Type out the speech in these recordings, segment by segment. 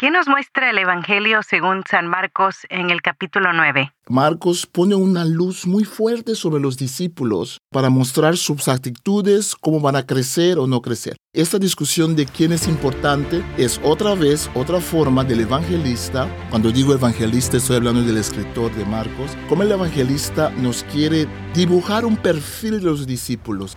¿Qué nos muestra el Evangelio según San Marcos en el capítulo 9? Marcos pone una luz muy fuerte sobre los discípulos para mostrar sus actitudes, cómo van a crecer o no crecer. Esta discusión de quién es importante es otra vez otra forma del evangelista. Cuando digo evangelista estoy hablando del escritor de Marcos. Como el evangelista nos quiere dibujar un perfil de los discípulos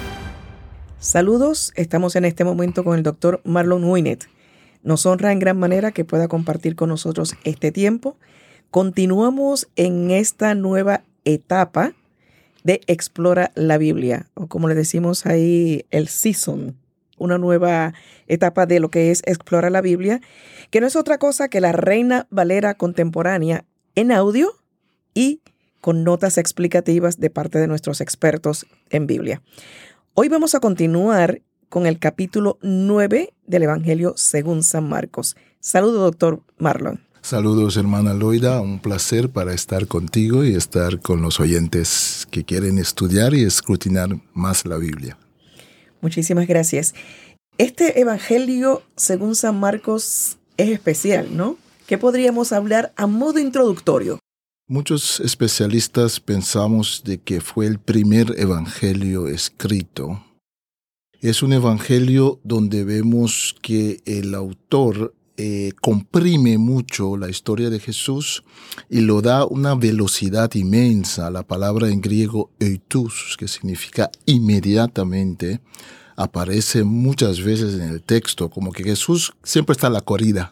Saludos, estamos en este momento con el doctor Marlon Winnet. Nos honra en gran manera que pueda compartir con nosotros este tiempo. Continuamos en esta nueva etapa de Explora la Biblia, o como le decimos ahí, el season, una nueva etapa de lo que es Explora la Biblia, que no es otra cosa que la Reina Valera contemporánea en audio y con notas explicativas de parte de nuestros expertos en Biblia. Hoy vamos a continuar con el capítulo 9 del Evangelio según San Marcos. Saludos, doctor Marlon. Saludos, hermana Loida. Un placer para estar contigo y estar con los oyentes que quieren estudiar y escrutinar más la Biblia. Muchísimas gracias. Este Evangelio según San Marcos es especial, ¿no? ¿Qué podríamos hablar a modo introductorio? Muchos especialistas pensamos de que fue el primer evangelio escrito. Es un evangelio donde vemos que el autor eh, comprime mucho la historia de Jesús y lo da una velocidad inmensa. La palabra en griego eitus, que significa inmediatamente, aparece muchas veces en el texto, como que Jesús siempre está a la corrida.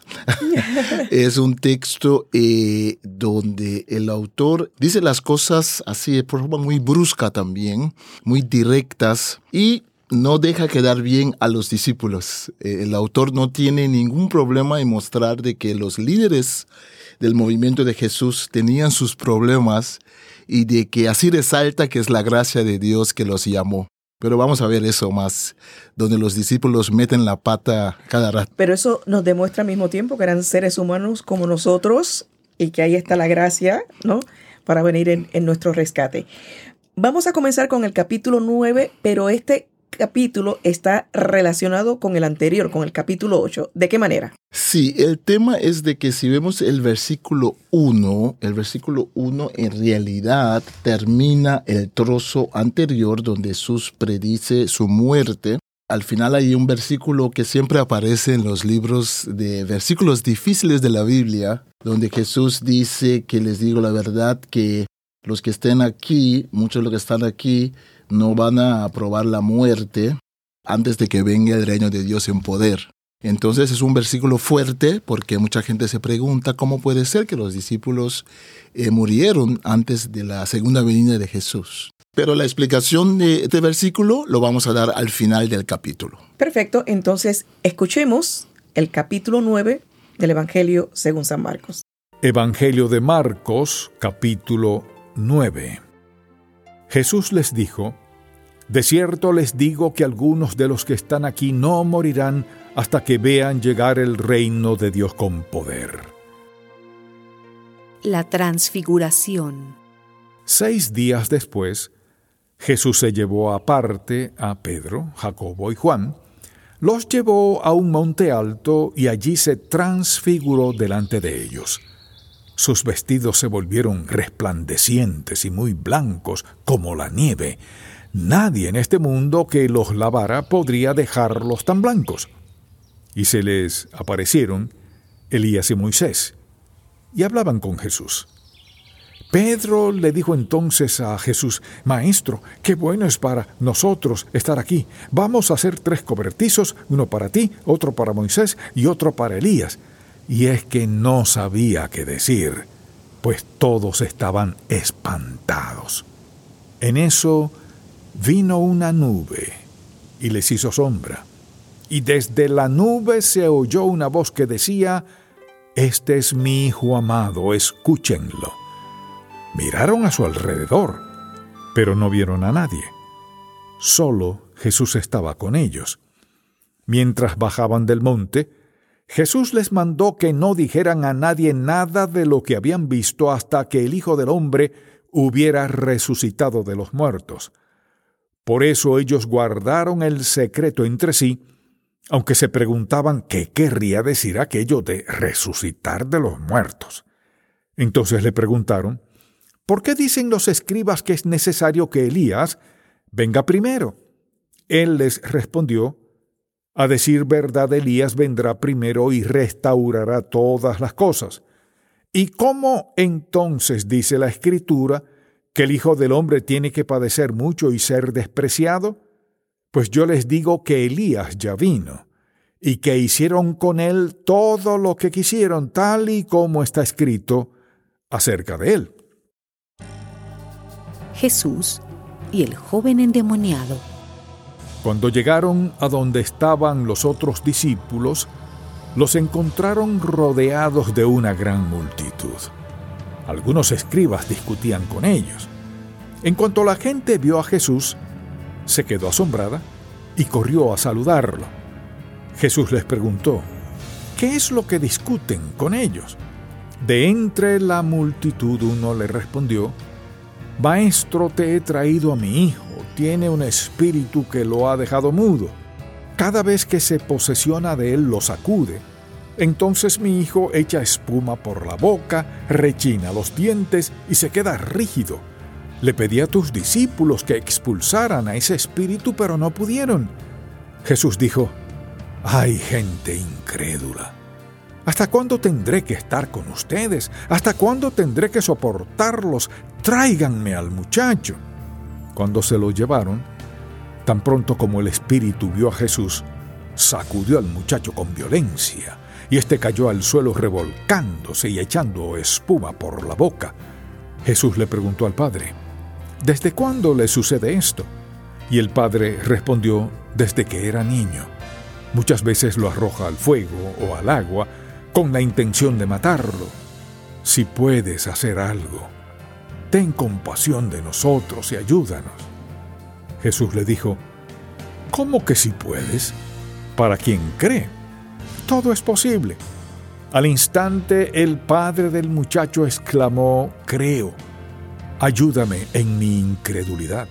es un texto eh, donde el autor dice las cosas así de forma muy brusca también, muy directas y no deja quedar bien a los discípulos. Eh, el autor no tiene ningún problema en mostrar de que los líderes del movimiento de Jesús tenían sus problemas y de que así resalta que es la gracia de Dios que los llamó. Pero vamos a ver eso más, donde los discípulos meten la pata cada rato. Pero eso nos demuestra al mismo tiempo que eran seres humanos como nosotros y que ahí está la gracia, ¿no? Para venir en, en nuestro rescate. Vamos a comenzar con el capítulo 9, pero este capítulo está relacionado con el anterior, con el capítulo 8. ¿De qué manera? Sí, el tema es de que si vemos el versículo 1, el versículo 1 en realidad termina el trozo anterior donde Jesús predice su muerte. Al final hay un versículo que siempre aparece en los libros de versículos difíciles de la Biblia, donde Jesús dice que les digo la verdad que los que estén aquí, muchos de los que están aquí, no van a aprobar la muerte antes de que venga el reino de Dios en poder. Entonces es un versículo fuerte porque mucha gente se pregunta cómo puede ser que los discípulos eh, murieron antes de la segunda venida de Jesús. Pero la explicación de este versículo lo vamos a dar al final del capítulo. Perfecto, entonces escuchemos el capítulo 9 del Evangelio según San Marcos. Evangelio de Marcos, capítulo 9. Jesús les dijo, De cierto les digo que algunos de los que están aquí no morirán hasta que vean llegar el reino de Dios con poder. La transfiguración. Seis días después, Jesús se llevó aparte a Pedro, Jacobo y Juan, los llevó a un monte alto y allí se transfiguró delante de ellos sus vestidos se volvieron resplandecientes y muy blancos como la nieve. Nadie en este mundo que los lavara podría dejarlos tan blancos. Y se les aparecieron Elías y Moisés, y hablaban con Jesús. Pedro le dijo entonces a Jesús, Maestro, qué bueno es para nosotros estar aquí. Vamos a hacer tres cobertizos, uno para ti, otro para Moisés y otro para Elías y es que no sabía qué decir, pues todos estaban espantados. En eso vino una nube y les hizo sombra, y desde la nube se oyó una voz que decía, Este es mi Hijo amado, escúchenlo. Miraron a su alrededor, pero no vieron a nadie. Solo Jesús estaba con ellos. Mientras bajaban del monte, Jesús les mandó que no dijeran a nadie nada de lo que habían visto hasta que el Hijo del Hombre hubiera resucitado de los muertos. Por eso ellos guardaron el secreto entre sí, aunque se preguntaban qué querría decir aquello de resucitar de los muertos. Entonces le preguntaron, ¿por qué dicen los escribas que es necesario que Elías venga primero? Él les respondió, a decir verdad, Elías vendrá primero y restaurará todas las cosas. ¿Y cómo entonces dice la Escritura que el Hijo del Hombre tiene que padecer mucho y ser despreciado? Pues yo les digo que Elías ya vino, y que hicieron con él todo lo que quisieron, tal y como está escrito acerca de él. Jesús y el joven endemoniado. Cuando llegaron a donde estaban los otros discípulos, los encontraron rodeados de una gran multitud. Algunos escribas discutían con ellos. En cuanto la gente vio a Jesús, se quedó asombrada y corrió a saludarlo. Jesús les preguntó, ¿qué es lo que discuten con ellos? De entre la multitud uno le respondió, Maestro, te he traído a mi hijo, tiene un espíritu que lo ha dejado mudo. Cada vez que se posesiona de él lo sacude. Entonces mi hijo echa espuma por la boca, rechina los dientes y se queda rígido. Le pedí a tus discípulos que expulsaran a ese espíritu, pero no pudieron. Jesús dijo, ¡ay gente incrédula! ¿Hasta cuándo tendré que estar con ustedes? ¿Hasta cuándo tendré que soportarlos? Tráiganme al muchacho. Cuando se lo llevaron, tan pronto como el espíritu vio a Jesús, sacudió al muchacho con violencia, y éste cayó al suelo revolcándose y echando espuma por la boca. Jesús le preguntó al padre, ¿Desde cuándo le sucede esto? Y el padre respondió, desde que era niño. Muchas veces lo arroja al fuego o al agua con la intención de matarlo. Si puedes hacer algo, ten compasión de nosotros y ayúdanos. Jesús le dijo, ¿cómo que si puedes? Para quien cree, todo es posible. Al instante el padre del muchacho exclamó, creo, ayúdame en mi incredulidad.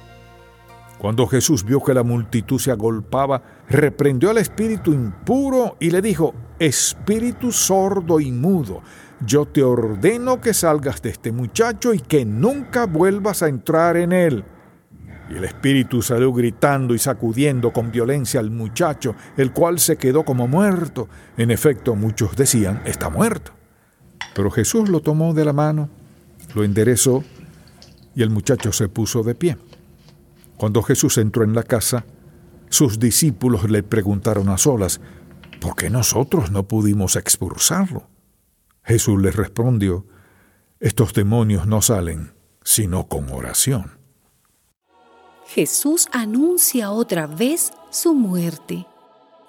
Cuando Jesús vio que la multitud se agolpaba, reprendió al espíritu impuro y le dijo, Espíritu sordo y mudo, yo te ordeno que salgas de este muchacho y que nunca vuelvas a entrar en él. Y el espíritu salió gritando y sacudiendo con violencia al muchacho, el cual se quedó como muerto. En efecto, muchos decían, está muerto. Pero Jesús lo tomó de la mano, lo enderezó y el muchacho se puso de pie. Cuando Jesús entró en la casa, sus discípulos le preguntaron a solas, ¿por qué nosotros no pudimos expulsarlo? Jesús les respondió, estos demonios no salen sino con oración. Jesús anuncia otra vez su muerte.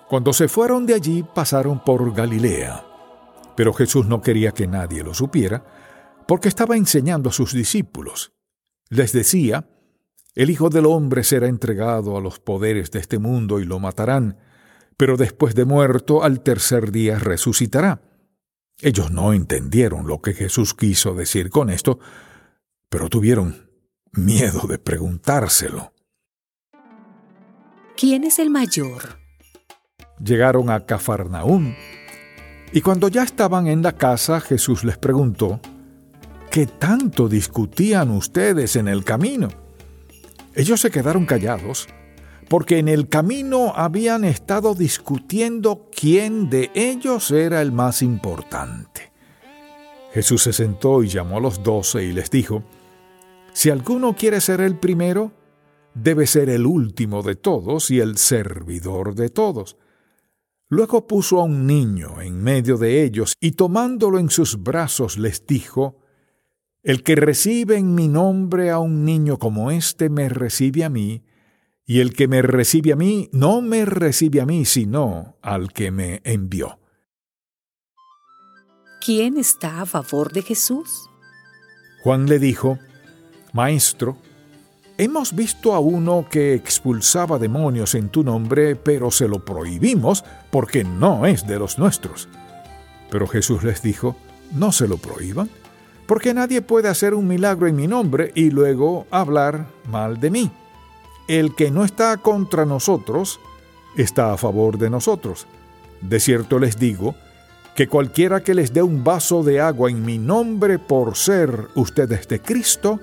Cuando se fueron de allí pasaron por Galilea, pero Jesús no quería que nadie lo supiera, porque estaba enseñando a sus discípulos. Les decía, el Hijo del Hombre será entregado a los poderes de este mundo y lo matarán, pero después de muerto al tercer día resucitará. Ellos no entendieron lo que Jesús quiso decir con esto, pero tuvieron miedo de preguntárselo. ¿Quién es el mayor? Llegaron a Cafarnaúm, y cuando ya estaban en la casa, Jesús les preguntó, ¿qué tanto discutían ustedes en el camino? Ellos se quedaron callados porque en el camino habían estado discutiendo quién de ellos era el más importante. Jesús se sentó y llamó a los doce y les dijo, Si alguno quiere ser el primero, debe ser el último de todos y el servidor de todos. Luego puso a un niño en medio de ellos y tomándolo en sus brazos les dijo, El que recibe en mi nombre a un niño como éste me recibe a mí, y el que me recibe a mí no me recibe a mí, sino al que me envió. ¿quién está a favor de Jesús? Juan le dijo, Maestro, hemos visto a uno que expulsaba demonios en tu nombre, pero se lo prohibimos porque no es de los nuestros. Pero Jesús les dijo, no se lo prohíban, porque nadie puede hacer un milagro en mi nombre y luego hablar mal de mí. El que no está contra nosotros, está a favor de nosotros. De cierto les digo, que cualquiera que les dé un vaso de agua en mi nombre por ser ustedes de Cristo,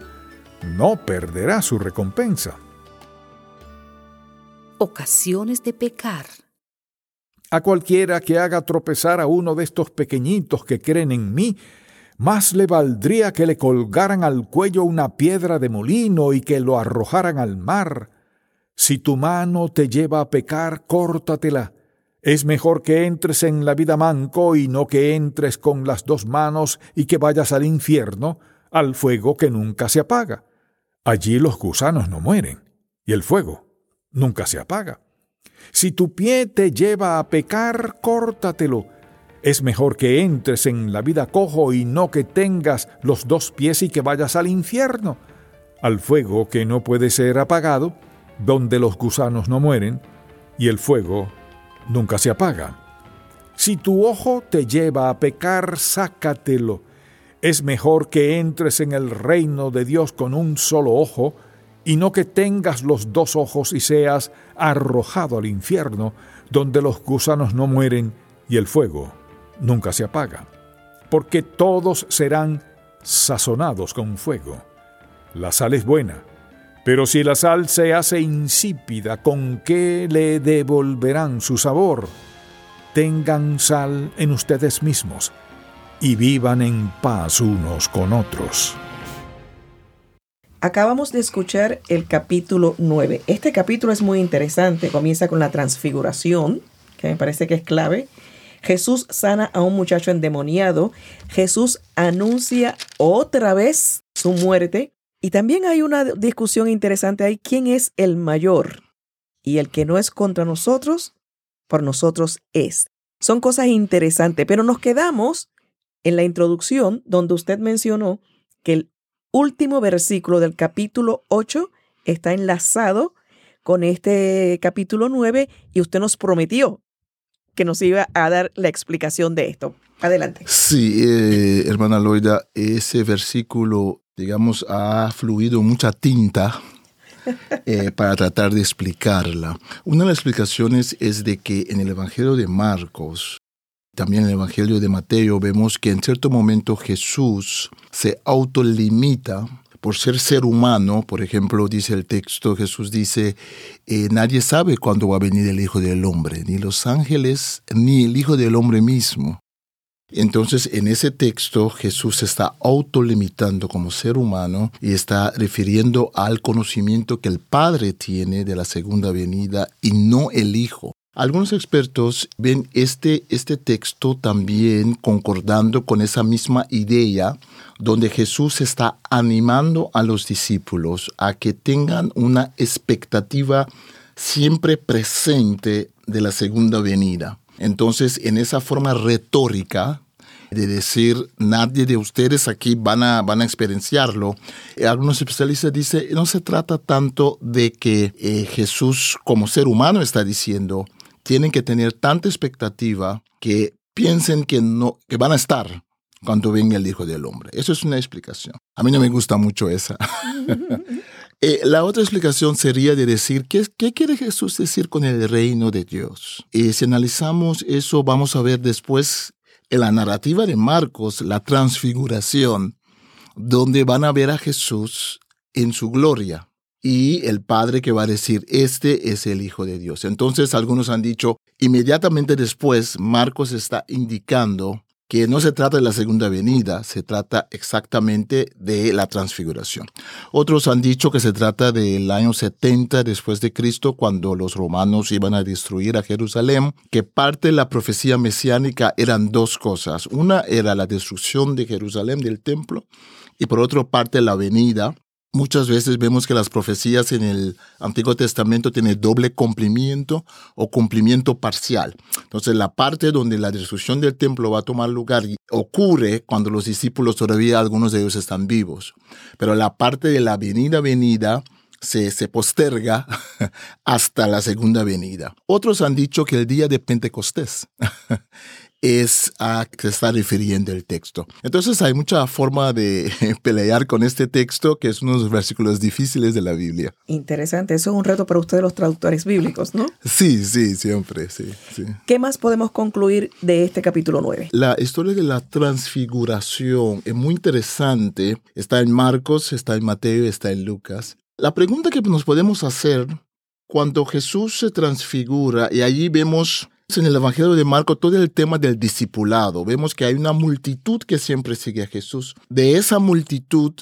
no perderá su recompensa. Ocasiones de pecar. A cualquiera que haga tropezar a uno de estos pequeñitos que creen en mí, más le valdría que le colgaran al cuello una piedra de molino y que lo arrojaran al mar. Si tu mano te lleva a pecar, córtatela. Es mejor que entres en la vida manco y no que entres con las dos manos y que vayas al infierno, al fuego que nunca se apaga. Allí los gusanos no mueren, y el fuego nunca se apaga. Si tu pie te lleva a pecar, córtatelo. Es mejor que entres en la vida cojo y no que tengas los dos pies y que vayas al infierno, al fuego que no puede ser apagado, donde los gusanos no mueren, y el fuego nunca se apaga. Si tu ojo te lleva a pecar, sácatelo es mejor que entres en el reino de Dios con un solo ojo, y no que tengas los dos ojos y seas arrojado al infierno, donde los gusanos no mueren y el fuego nunca se apaga. Porque todos serán sazonados con fuego. La sal es buena, pero si la sal se hace insípida, ¿con qué le devolverán su sabor? Tengan sal en ustedes mismos y vivan en paz unos con otros. Acabamos de escuchar el capítulo 9. Este capítulo es muy interesante. Comienza con la transfiguración, que me parece que es clave. Jesús sana a un muchacho endemoniado. Jesús anuncia otra vez su muerte. Y también hay una discusión interesante ahí. ¿Quién es el mayor? Y el que no es contra nosotros, por nosotros es. Son cosas interesantes, pero nos quedamos en la introducción donde usted mencionó que el último versículo del capítulo 8 está enlazado con este capítulo 9 y usted nos prometió que nos iba a dar la explicación de esto. Adelante. Sí, eh, hermana Loida, ese versículo, digamos, ha fluido mucha tinta eh, para tratar de explicarla. Una de las explicaciones es de que en el Evangelio de Marcos, también en el Evangelio de Mateo vemos que en cierto momento Jesús se autolimita por ser ser humano, por ejemplo, dice el texto, Jesús dice, eh, nadie sabe cuándo va a venir el Hijo del Hombre, ni los ángeles, ni el Hijo del Hombre mismo. Entonces, en ese texto, Jesús se está autolimitando como ser humano y está refiriendo al conocimiento que el Padre tiene de la segunda venida y no el Hijo. Algunos expertos ven este, este texto también concordando con esa misma idea donde Jesús está animando a los discípulos a que tengan una expectativa siempre presente de la segunda venida. Entonces, en esa forma retórica, de decir nadie de ustedes aquí van a, van a experienciarlo. Algunos especialistas dicen, no se trata tanto de que eh, Jesús como ser humano está diciendo, tienen que tener tanta expectativa que piensen que, no, que van a estar cuando venga el Hijo del Hombre. Eso es una explicación. A mí no me gusta mucho esa. Eh, la otra explicación sería de decir, ¿qué, ¿qué, quiere Jesús decir con el reino de Dios? Y si analizamos eso, vamos a ver después en la narrativa de Marcos, la transfiguración, donde van a ver a Jesús en su gloria y el Padre que va a decir, este es el Hijo de Dios. Entonces algunos han dicho, inmediatamente después, Marcos está indicando que no se trata de la segunda venida, se trata exactamente de la transfiguración. Otros han dicho que se trata del año 70 después de Cristo, cuando los romanos iban a destruir a Jerusalén, que parte de la profecía mesiánica eran dos cosas. Una era la destrucción de Jerusalén, del templo, y por otra parte la venida Muchas veces vemos que las profecías en el Antiguo Testamento tienen doble cumplimiento o cumplimiento parcial. Entonces, la parte donde la destrucción del templo va a tomar lugar ocurre cuando los discípulos todavía algunos de ellos están vivos. Pero la parte de la venida venida se, se, posterga hasta la segunda venida. Otros han dicho que el día de Pentecostés es a que se está refiriendo el texto. Entonces hay mucha forma de pelear con este texto, que es uno de los versículos difíciles de la Biblia. Interesante, eso es un reto para ustedes los traductores bíblicos, ¿no? Sí, sí, siempre, sí, sí. ¿Qué más podemos concluir de este capítulo 9? La historia de la transfiguración es muy interesante. Está en Marcos, está en Mateo está en Lucas. La pregunta que nos podemos hacer cuando Jesús se transfigura y allí vemos en el Evangelio de Marco todo el tema del discipulado. Vemos que hay una multitud que siempre sigue a Jesús. De esa multitud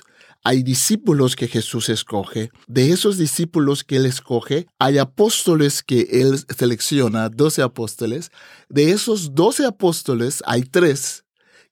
hay discípulos que Jesús escoge. De esos discípulos que él escoge, hay apóstoles que él selecciona, doce apóstoles. De esos doce apóstoles hay tres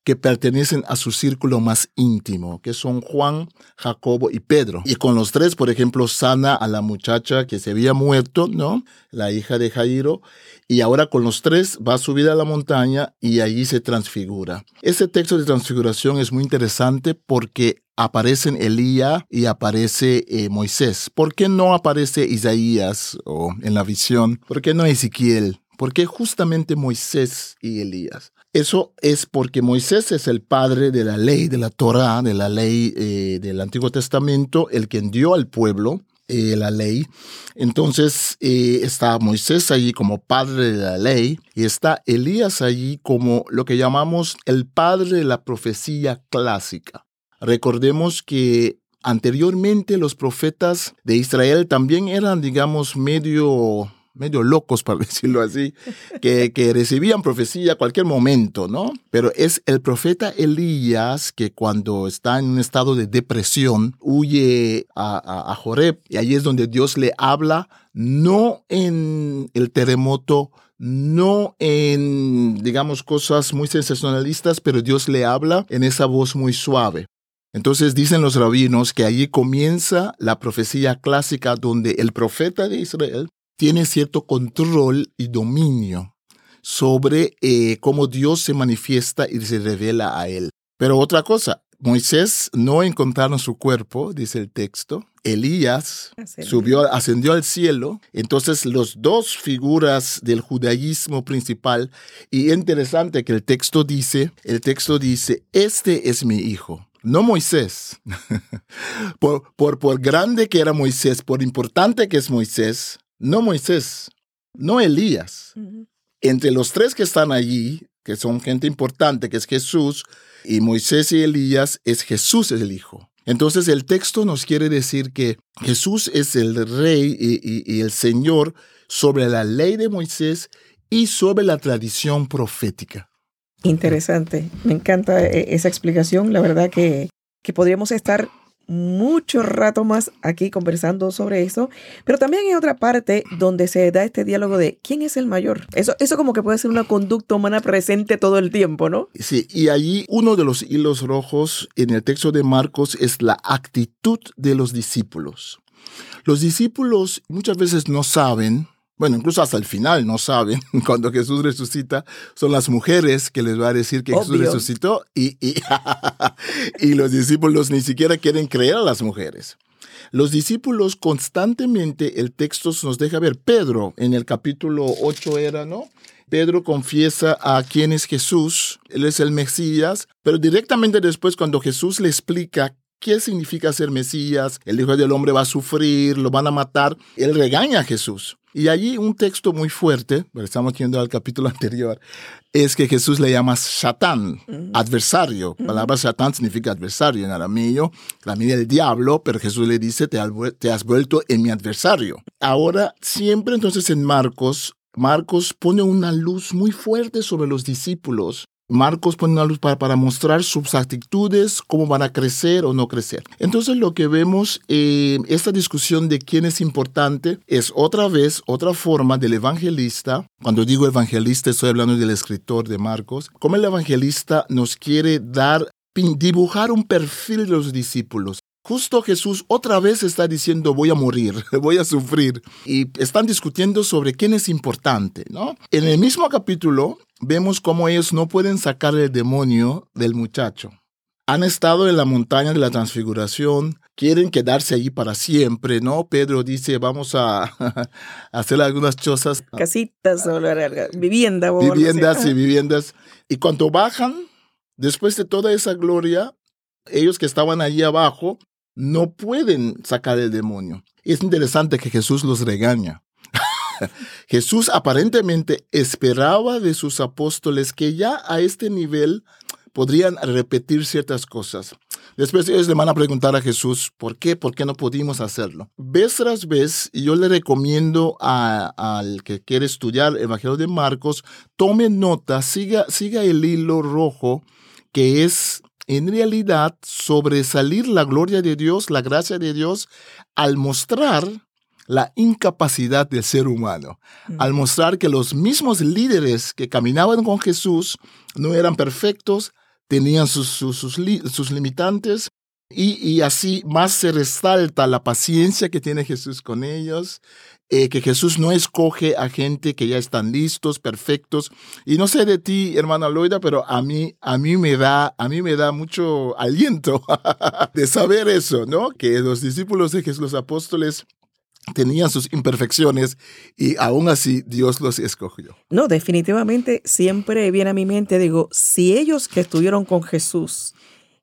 que pertenecen a su círculo más íntimo, que son Juan, Jacobo y Pedro. Y con los tres, por ejemplo, sana a la muchacha que se había muerto, ¿no? La hija de Jairo. Y ahora con los tres va a subir a la montaña y allí se transfigura. Ese texto de transfiguración es muy interesante porque aparecen Elías y aparece eh, Moisés. ¿Por qué no aparece Isaías o en la visión? ¿Por qué no Ezequiel? ¿Por qué justamente Moisés y Elías? Eso es porque Moisés es el padre de la ley, de la Torah, de la ley eh, del Antiguo Testamento, el quien dio al pueblo eh, la ley. Entonces eh, está Moisés allí como padre de la ley y está Elías allí como lo que llamamos el padre de la profecía clásica. Recordemos que anteriormente los profetas de Israel también eran, digamos, medio medio locos, para decirlo así, que, que recibían profecía a cualquier momento, ¿no? Pero es el profeta Elías que cuando está en un estado de depresión huye a, a, Joreb y ahí es donde Dios le habla, no en el terremoto, no en, digamos, cosas muy sensacionalistas, pero Dios le habla en esa voz muy suave. Entonces dicen los rabinos que allí comienza la profecía clásica donde el profeta de Israel tiene cierto control y dominio sobre eh, cómo Dios se manifiesta y se revela a él. Pero otra cosa, Moisés no encontraron su cuerpo, dice el texto. Elías subió, ascendió al cielo. Entonces, los dos figuras del judaísmo principal. Y interesante que el texto dice, el texto dice, este es mi hijo. No Moisés. por, por, por grande que era Moisés, por importante que es Moisés, no Moisés, no Elías. Entre los tres que están allí, que son gente importante, que es Jesús, y Moisés y Elías, es Jesús es el Hijo. Entonces el texto nos quiere decir que Jesús es el rey y, el Señor sobre la ley de Moisés y sobre la tradición profética. Interesante, me encanta eh, esa explicación, la verdad que, que podríamos estar mucho rato más aquí conversando sobre eso, pero también hay otra parte donde se da este diálogo de quién es el mayor. Eso, eso como que puede ser una conducta humana presente todo el tiempo, ¿no? Sí, y allí uno de los hilos rojos en el texto de Marcos es la actitud de los discípulos. Los discípulos muchas veces no saben bueno, incluso hasta el final no saben, cuando Jesús resucita, son las mujeres que les va a decir que Jesús resucitó y, y, los discípulos ni siquiera quieren creer a las mujeres. Los discípulos constantemente, el texto nos deja ver, Pedro en el capítulo 8 era, ¿no? Pedro confiesa a quién es Jesús, él es el Mesías, pero directamente después cuando Jesús le explica qué significa ser Mesías, el Hijo del Hombre va a sufrir, lo van a matar, él regaña a Jesús. Y allí un texto muy fuerte, estamos yendo al capítulo anterior, es que Jesús le llama Satán, adversario. La palabra Satán significa adversario en arameo, también el diablo, pero Jesús le dice, te has vuelto en mi adversario. Ahora, siempre entonces en Marcos, Marcos pone una luz muy fuerte sobre los discípulos Marcos pone una luz para, mostrar sus actitudes, cómo van a crecer o no crecer. Entonces lo que vemos en esta discusión de quién es importante es otra vez otra forma del evangelista. Cuando digo evangelista estoy hablando del escritor de Marcos. Como el evangelista nos quiere dar, dibujar un perfil de los discípulos. Justo Jesús otra vez está diciendo voy a morir, voy a sufrir. Y están discutiendo sobre quién es importante, ¿no? En el mismo capítulo vemos cómo ellos no pueden sacar el demonio del muchacho. Han estado en la montaña de la transfiguración, quieren quedarse allí para siempre, ¿no? Pedro dice, vamos a, hacer algunas chozas. Casitas o vivienda. viviendas y viviendas. Y cuando bajan, después de toda esa gloria, ellos que estaban allí abajo no pueden sacar el demonio. Es interesante que Jesús los regaña. Jesús aparentemente esperaba de sus apóstoles que ya a este nivel podrían repetir ciertas cosas. Después ellos le van a preguntar a Jesús, ¿por qué? ¿Por qué no pudimos hacerlo? Vez tras vez, yo le recomiendo al que quiere estudiar el Evangelio de Marcos, tome nota, siga, siga el hilo rojo, que es en realidad sobresalir la gloria de Dios, la gracia de Dios, al mostrar la incapacidad del ser humano, mm. al mostrar que los mismos líderes que caminaban con Jesús no eran perfectos, tenían sus, sus, limitantes y, así más se resalta la paciencia que tiene Jesús con ellos, eh, que Jesús no escoge a gente que ya están listos, perfectos. Y no sé de ti, hermana Loida, pero a mí, a mí me da, a mí me da mucho aliento de saber eso, ¿no? Que los discípulos de Jesús, los apóstoles, tenían sus imperfecciones y aún así Dios los escogió. No, definitivamente siempre viene a mi mente, digo, si ellos que estuvieron con Jesús,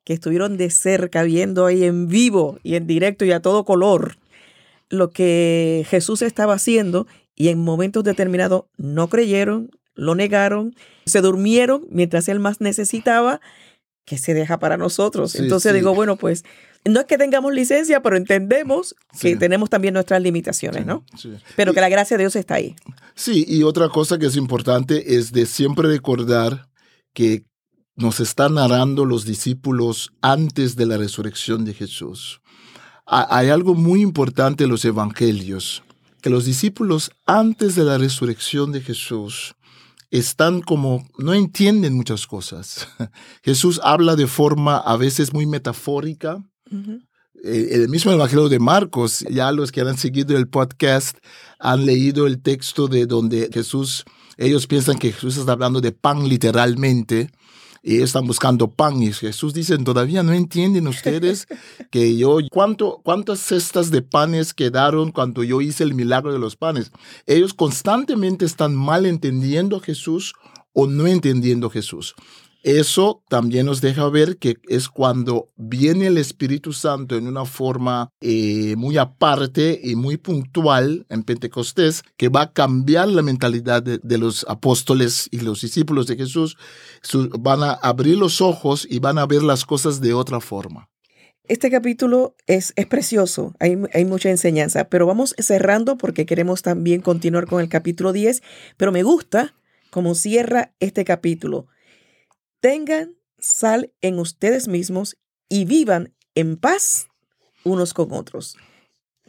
que estuvieron de cerca viendo ahí en vivo y en directo y a todo color lo que Jesús estaba haciendo y en momentos determinados no creyeron, lo negaron, se durmieron mientras él más necesitaba, que se deja para nosotros. Entonces digo, bueno, pues no es que tengamos licencia, pero entendemos que tenemos también nuestras limitaciones, ¿no? Pero que la gracia de Dios está ahí. Sí, y otra cosa que es importante es de siempre recordar que nos están narrando los discípulos antes de la resurrección de Jesús. Hay algo muy importante en los evangelios, que los discípulos antes de la resurrección de Jesús están como, no entienden muchas cosas. Jesús habla de forma a veces muy metafórica, eh, el mismo Evangelio de Marcos, ya los que han seguido el podcast han leído el texto de donde Jesús, ellos piensan que Jesús está hablando de pan literalmente y están buscando pan y Jesús dice, todavía no entienden ustedes que yo, ¿cuánto, ¿cuántas cestas de panes quedaron cuando yo hice el milagro de los panes? Ellos constantemente están mal entendiendo a Jesús o no entendiendo a Jesús. Eso también nos deja ver que es cuando viene el Espíritu Santo en una forma eh, muy aparte y muy puntual en Pentecostés, que va a cambiar la mentalidad de, los apóstoles y los discípulos de Jesús. van a abrir los ojos y van a ver las cosas de otra forma. Este capítulo es, es precioso, hay, hay, mucha enseñanza, pero vamos cerrando porque queremos también continuar con el capítulo 10, pero me gusta cómo cierra este capítulo tengan sal en ustedes mismos y vivan en paz unos con otros.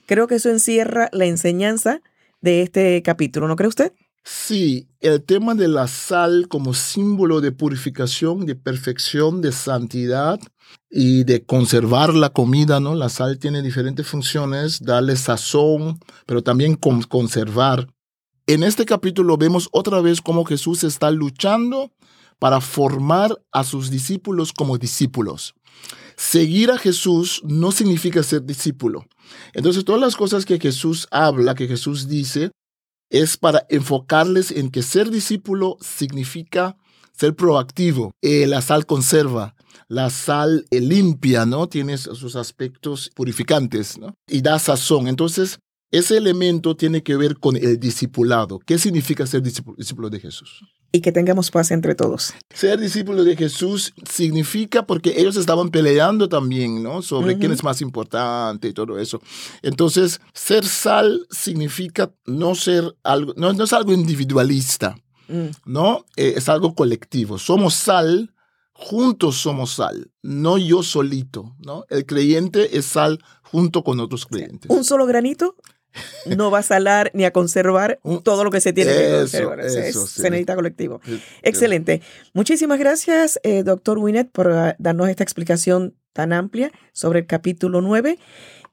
Creo que eso encierra la enseñanza de este capítulo, ¿no cree usted? Sí, el tema de la sal como símbolo de purificación, de perfección, de santidad y de conservar la comida, ¿no? La sal tiene diferentes funciones, darle sazón, pero también conservar. En este capítulo vemos otra vez cómo Jesús está luchando para formar a sus discípulos como discípulos. Seguir a Jesús no significa ser discípulo. Entonces, todas las cosas que Jesús habla, que Jesús dice, es para enfocarles en que ser discípulo significa ser proactivo. Eh, la sal conserva, la sal eh, limpia, ¿no? Tiene sus aspectos purificantes, ¿no? Y da sazón. Entonces, ese elemento tiene que ver con el discipulado. ¿Qué significa ser discípulo de Jesús? Y que tengamos paz entre todos. Ser discípulo de Jesús significa porque ellos estaban peleando también, ¿no? Sobre quién es más importante y todo eso. Entonces, ser sal significa no ser algo, no, es algo individualista, mm. ¿no? Eh, es algo colectivo. Somos sal, juntos somos sal, no yo solito, ¿no? El creyente es sal junto con otros creyentes. Un solo granito no va a salar ni a conservar todo lo que se tiene que conservar. Se necesita colectivo. Excelente. Muchísimas gracias, eh, doctor Winnet, por ah, darnos esta explicación tan amplia sobre el capítulo 9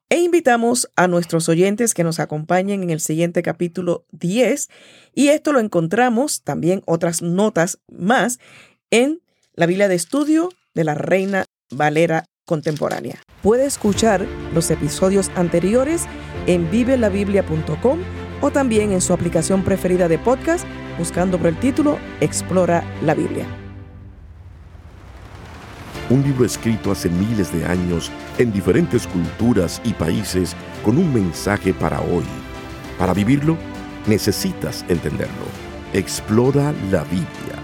e invitamos a nuestros oyentes que nos acompañen en el siguiente capítulo 10 y esto lo encontramos también otras notas más en la Biblia de Estudio de la Reina Valera Contemporánea. Puede escuchar los episodios anteriores en vivelabiblia.com o también en su aplicación preferida de podcast buscando por el título Explora la Biblia. Un libro escrito hace miles de años en diferentes culturas y países con un mensaje para hoy. Para vivirlo, necesitas entenderlo. Explora la Biblia.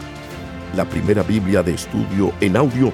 La primera Biblia de estudio en audio